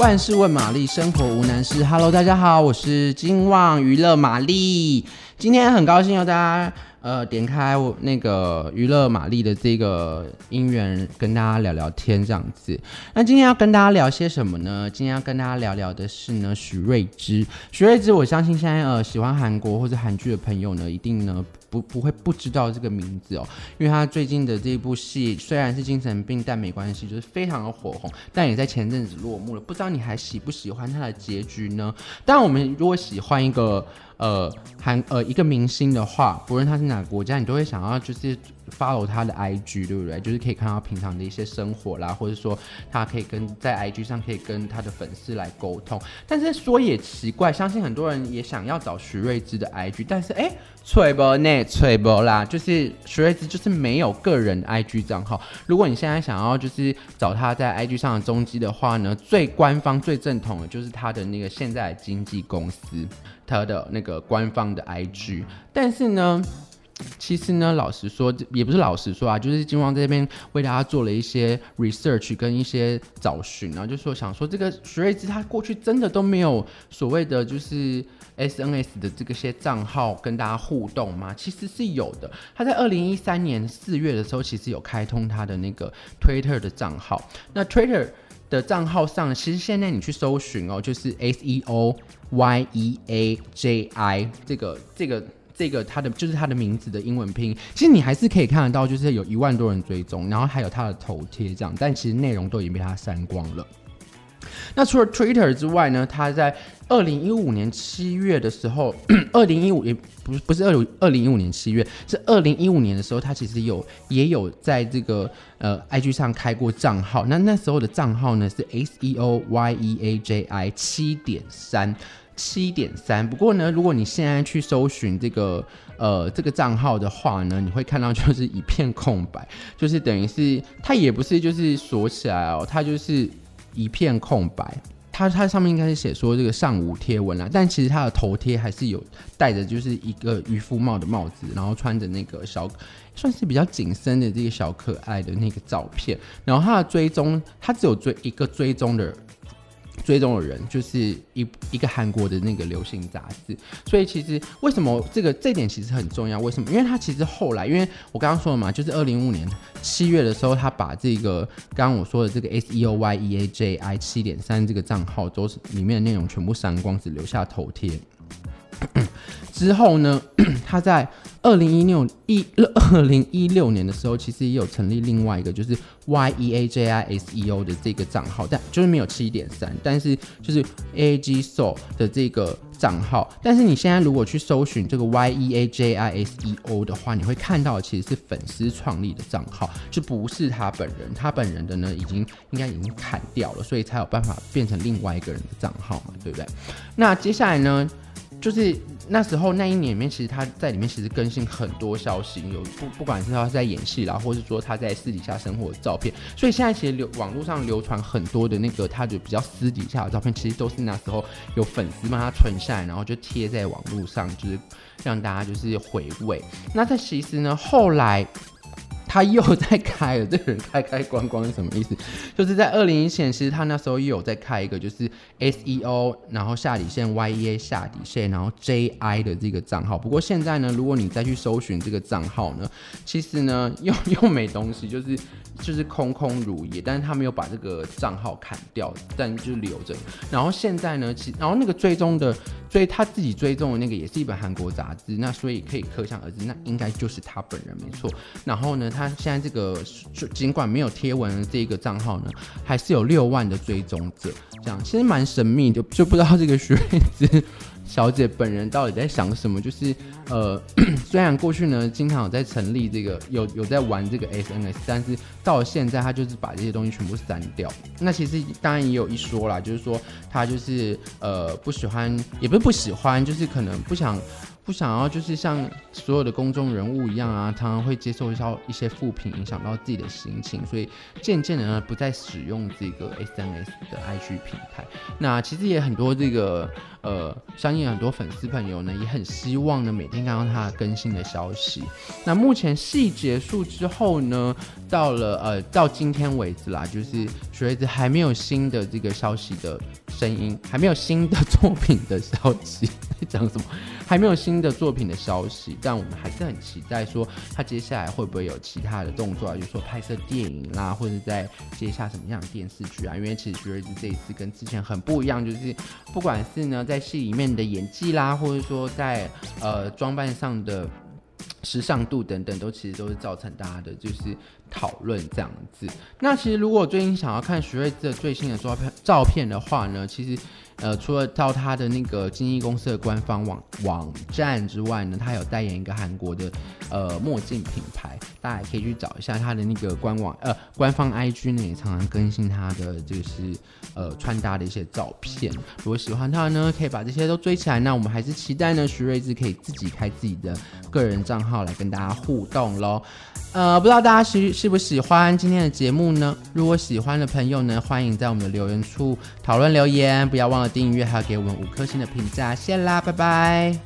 万事问玛丽，生活无难事。Hello，大家好，我是金旺娱乐玛丽。今天很高兴有大家呃点开我那个娱乐玛丽的这个音源，跟大家聊聊天这样子。那今天要跟大家聊些什么呢？今天要跟大家聊聊的是呢许瑞芝。许瑞芝，我相信现在呃喜欢韩国或者韩剧的朋友呢，一定呢不不会不知道这个名字哦，因为他最近的这一部戏虽然是精神病，但没关系，就是非常的火红，但也在前阵子落幕了。不知道你还喜不喜欢他的结局呢？但，我们如果喜欢一个。呃，韩呃一个明星的话，不论他是哪个国家，你都会想要就是 follow 他的 IG，对不对？就是可以看到平常的一些生活啦，或者说他可以跟在 IG 上可以跟他的粉丝来沟通。但是说也奇怪，相信很多人也想要找徐瑞芝的 IG，但是哎，吹不呢，吹不啦，就是徐瑞芝就是没有个人 IG 账号。如果你现在想要就是找他在 IG 上的踪迹的话呢，最官方最正统的就是他的那个现在的经纪公司。他的那个官方的 IG，但是呢，其实呢，老实说，也不是老实说啊，就是金旺这边为大家做了一些 research 跟一些找寻，然后就说想说这个许瑞芝他过去真的都没有所谓的就是 SNS 的这个些账号跟大家互动吗？其实是有的，他在二零一三年四月的时候，其实有开通他的那个 Twitter 的账号，那 Twitter。的账号上，其实现在你去搜寻哦，就是 S E O Y E A J I 这个这个这个他的就是他的名字的英文拼，其实你还是可以看得到，就是有一万多人追踪，然后还有他的头贴这样，但其实内容都已经被他删光了。那除了 Twitter 之外呢，他在二零一五年七月的时候，二零一五也不不是二二零一五年七月，是二零一五年的时候，他其实有也有在这个呃 IG 上开过账号。那那时候的账号呢是 S E O Y E A J I 七点三七点三。不过呢，如果你现在去搜寻这个呃这个账号的话呢，你会看到就是一片空白，就是等于是它也不是就是锁起来哦，它就是。一片空白，它它上面应该是写说这个上无贴文啦，但其实它的头贴还是有戴着就是一个渔夫帽的帽子，然后穿着那个小算是比较紧身的这个小可爱的那个照片，然后它的追踪，它只有追一个追踪的。追踪的人就是一一个韩国的那个流行杂志，所以其实为什么这个这点其实很重要？为什么？因为他其实后来，因为我刚刚说了嘛，就是二零一五年七月的时候，他把这个刚刚我说的这个 S E O Y E A J I 七点三这个账号都是里面的内容全部删光，只留下头贴。之后呢，他在二零一六一二零一六年的时候，其实也有成立另外一个，就是 Y E A J I S E O 的这个账号，但就是没有七点三，但是就是 AGSOL 的这个账号。但是你现在如果去搜寻这个 Y E A J I S E O 的话，你会看到其实是粉丝创立的账号，就不是他本人。他本人的呢，已经应该已经砍掉了，所以才有办法变成另外一个人的账号嘛，对不对？那接下来呢？就是那时候那一年里面，其实他在里面其实更新很多消息，有不不管是他在演戏啦，或是说他在私底下生活的照片，所以现在其实流网络上流传很多的那个他就比较私底下的照片，其实都是那时候有粉丝帮他存下来，然后就贴在网络上，就是让大家就是回味。那他其实呢，后来。他又在开了，这个人开开关关是什么意思？就是在二零一七年，其实他那时候又有在开一个，就是 S E O，然后下底线 Y E A 下底线，然后 J I 的这个账号。不过现在呢，如果你再去搜寻这个账号呢，其实呢 又又没东西，就是就是空空如也。但是他没有把这个账号砍掉，但就留着。然后现在呢，其然后那个追踪的所以他自己追踪的那个也是一本韩国杂志，那所以可以可想而知，那应该就是他本人没错。然后呢，他。现在这个尽管没有贴文的这个账号呢，还是有六万的追踪者，这样其实蛮神秘的，就不知道这个徐瑞小姐本人到底在想什么。就是呃，虽然过去呢经常有在成立这个有有在玩这个 SNS，但是到现在他就是把这些东西全部删掉。那其实当然也有一说啦，就是说他就是呃不喜欢，也不是不喜欢，就是可能不想。不想要就是像所有的公众人物一样啊，常常会接受一些一些负评，影响到自己的心情，所以渐渐的呢，不再使用这个 SNS 的 IG 平台。那其实也很多这个呃，相信很多粉丝朋友呢，也很希望呢，每天看到他更新的消息。那目前戏结束之后呢，到了呃到今天为止啦，就是许睿子还没有新的这个消息的声音，还没有新的作品的消息，讲什么？还没有新的作品的消息，但我们还是很期待说他接下来会不会有其他的动作啊，就是说拍摄电影啦，或者在接下什么样的电视剧啊？因为其实徐睿子这一次跟之前很不一样，就是不管是呢在戏里面的演技啦，或者说在呃装扮上的时尚度等等，都其实都是造成大家的就是讨论这样子。那其实如果最近想要看徐睿子的最新的照片照片的话呢，其实。呃，除了到他的那个经纪公司的官方网网站之外呢，他有代言一个韩国的呃墨镜品牌，大家也可以去找一下他的那个官网呃官方 IG 呢，也常常更新他的就是呃穿搭的一些照片。如果喜欢他呢，可以把这些都追起来。那我们还是期待呢，徐睿智可以自己开自己的个人账号来跟大家互动喽。呃，不知道大家喜喜不喜欢今天的节目呢？如果喜欢的朋友呢，欢迎在我们的留言处讨论留言，不要忘了订阅，还要给我们五颗星的评价，谢啦，拜拜。